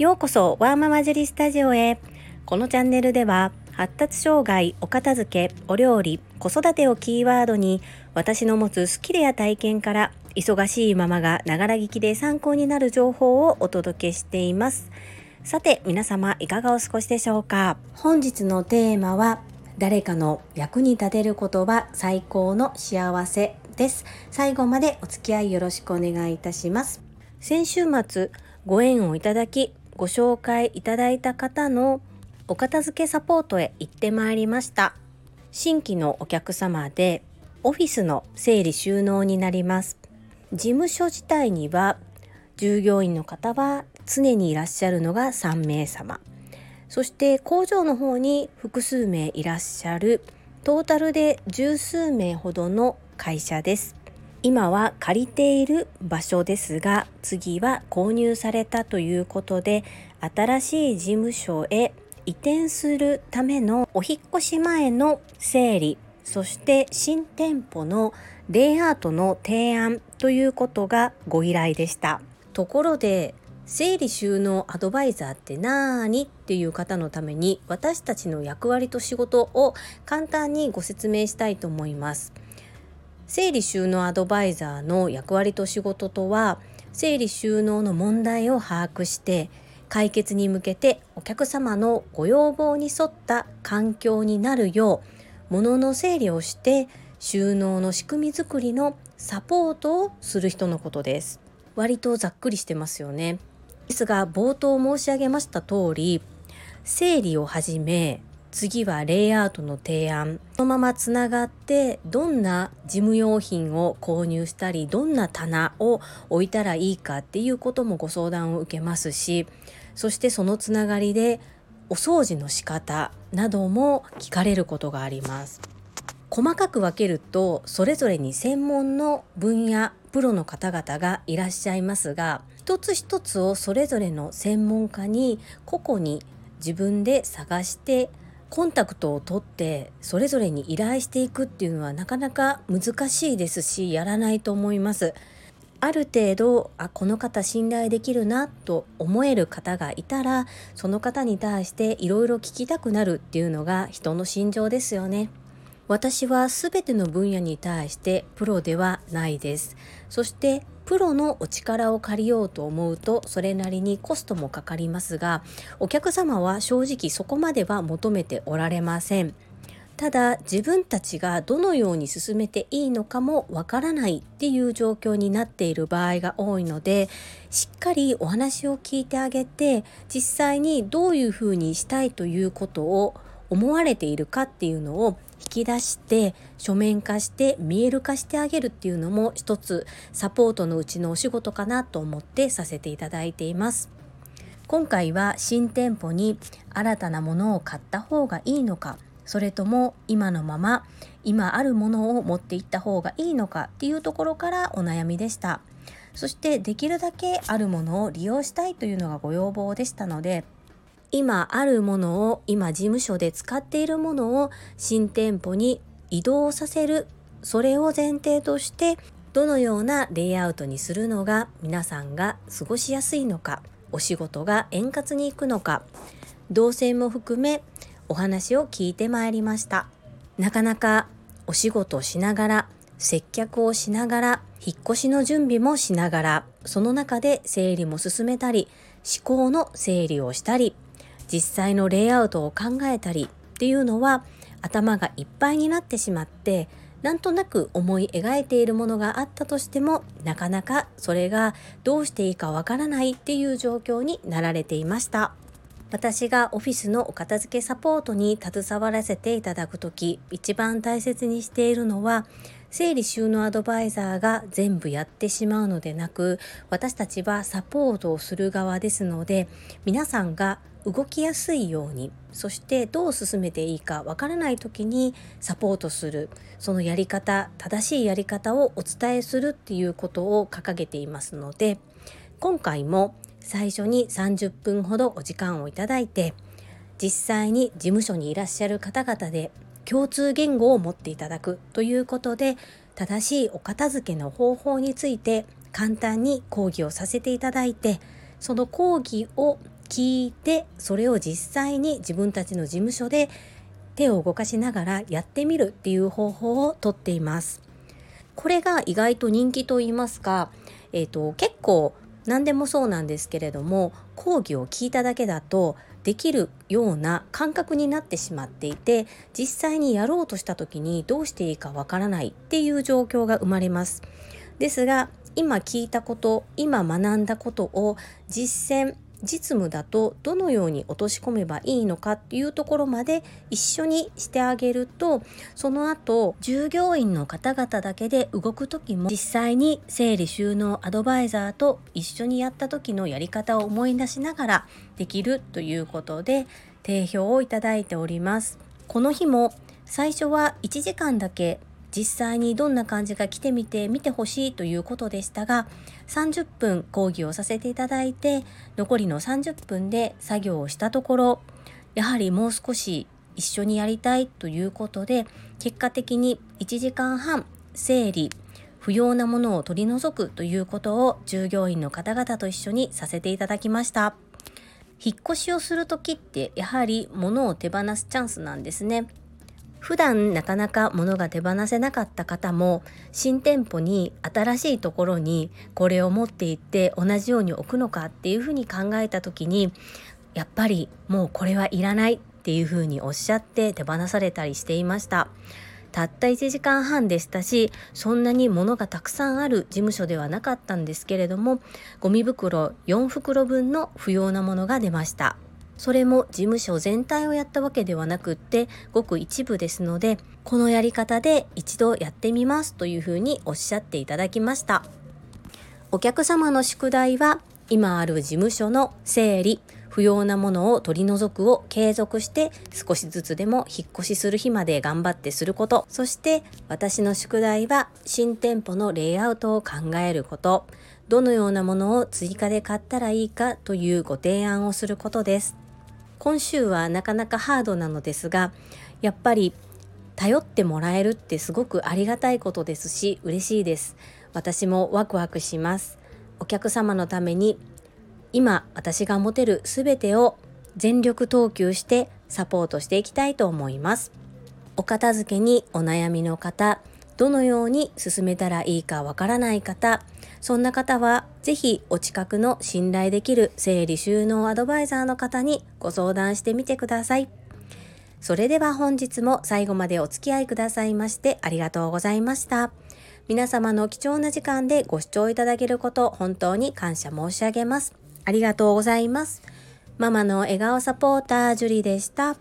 ようこそワーママジュリスタジオへ。このチャンネルでは発達障害、お片付け、お料理、子育てをキーワードに私の持つスキルや体験から忙しいママがながら聞きで参考になる情報をお届けしています。さて皆様いかがお過ごしでしょうか？本日のテーマは誰かの役に立てることは最高の幸せです。最後までお付き合いよろしくお願いいたします。先週末ご縁をいただきご紹介いただいた方のお片付けサポートへ行ってまいりました。新規のお客様でオフィスの整理収納になります。事務所自体には従業員の方は常にいらっしゃるのが3名様。そして工場の方に複数名いらっしゃるトータルで十数名ほどの会社です。今は借りている場所ですが次は購入されたということで新しい事務所へ移転するためのお引越し前の整理そして新店舗のレイアウトの提案ということがご依頼でした。ところで整理収納アドバイザーって何っていう方のために私たちの役割と仕事を簡単にご説明したいと思います。整理収納アドバイザーの役割と仕事とは整理収納の問題を把握して解決に向けてお客様のご要望に沿った環境になるよう物の整理をして収納の仕組み作りのサポートをする人のことです。割とざっくりしてますよね。ですが冒頭申し上げました通り整理をはじめ次はレイアウトの提案。そのままつながってどんな事務用品を購入したりどんな棚を置いたらいいかっていうこともご相談を受けますしそしてそのつながりでお掃除の仕方なども聞かれることがあります。細かく分けるとそれぞれに専門の分野プロの方々がいらっしゃいますが一つ一つをそれぞれの専門家に個々に自分で探してコンタクトを取ってそれぞれに依頼していくっていうのはなかなか難しいですしやらないと思います。ある程度あこの方信頼できるなと思える方がいたらその方に対していろいろ聞きたくなるっていうのが人の心情ですよね。私は全ての分野に対してプロではないです。そしてプロのお力を借りようと思うとそれなりにコストもかかりますがお客様は正直そこまでは求めておられません。ただ自分たちがどのように進めていいのかもわからないっていう状況になっている場合が多いのでしっかりお話を聞いてあげて実際にどういうふうにしたいということを思われているかっていうのを引き出して書面化して見える化してあげるっていうのも一つサポートのうちのお仕事かなと思ってさせていただいています。今回は新店舗に新たなものを買った方がいいのかそれとも今のまま今あるものを持っていった方がいいのかっていうところからお悩みでしたそしてできるだけあるものを利用したいというのがご要望でしたので今あるものを今事務所で使っているものを新店舗に移動させる。それを前提としてどのようなレイアウトにするのが皆さんが過ごしやすいのかお仕事が円滑にいくのか。動線も含めお話を聞いてまいりました。なかなかお仕事をしながら接客をしながら引っ越しの準備もしながらその中で整理も進めたり思考の整理をしたり実際のレイアウトを考えたりっていうのは頭がいっぱいになってしまってなんとなく思い描いているものがあったとしてもなかなかそれがどうしていいかわからないっていう状況になられていました。私がオフィスのお片付けサポートに携わらせていただく時一番大切にしているのは整理収納アドバイザーが全部やってしまうのでなく私たちはサポートをする側ですので皆さんが動きやすいようにそしてどう進めていいかわからない時にサポートするそのやり方正しいやり方をお伝えするっていうことを掲げていますので今回も最初に30分ほどお時間をいただいて実際に事務所にいらっしゃる方々で共通言語を持っていただくということで正しいお片付けの方法について簡単に講義をさせていただいてその講義を聞いてそれを実際に自分たちの事務所で手を動かしながらやってみるっていう方法をとっています。これが意外と人気と言いますか、えーと、結構何でもそうなんですけれども講義を聞いただけだとできるような感覚になってしまっていて実際にやろうとした時にどうしていいかわからないっていう状況が生まれます。ですが今聞いたこと今学んだことを実践実務だとどのように落とし込めばいいのかっていうところまで一緒にしてあげるとその後従業員の方々だけで動く時も実際に整理収納アドバイザーと一緒にやった時のやり方を思い出しながらできるということで定評をいただいております。この日も最初は1時間だけ実際にどんな感じが来てみて見てほしいということでしたが30分講義をさせていただいて残りの30分で作業をしたところやはりもう少し一緒にやりたいということで結果的に1時間半整理不要なものを取り除くということを従業員の方々と一緒にさせていただきました。引っ越しをする時ってやはり物を手放すチャンスなんですね。普段なかなか物が手放せなかった方も新店舗に新しいところにこれを持って行って同じように置くのかっていうふうに考えた時にやっぱりもうこれはいらないっていうふうにおっしゃって手放されたりしていました。たった1時間半でしたしそんなに物がたくさんある事務所ではなかったんですけれどもゴミ袋4袋分の不要なものが出ました。それも事務所全体をやったわけではなくってごく一部ですのでこのやり方で一度やってみますというふうにおっしゃっていただきました。お客様の宿題は今ある事務所の整理不要なものを取り除くを継続して少しずつでも引っ越しする日まで頑張ってすること。そして私の宿題は新店舗のレイアウトを考えること。どのようなものを追加で買ったらいいかというご提案をすることです。今週はなかなかハードなのですがやっぱり頼ってもらえるってすごくありがたいことですし嬉しいです。私もワクワクします。お客様のために今私が持てる全てを全力投球してサポートしていきたいと思います。お片付けにお悩みの方どのように進めたらいいかわからない方、そんな方はぜひお近くの信頼できる整理収納アドバイザーの方にご相談してみてください。それでは本日も最後までお付き合いくださいましてありがとうございました。皆様の貴重な時間でご視聴いただけること本当に感謝申し上げます。ありがとうございます。ママの笑顔サポータージュリでした。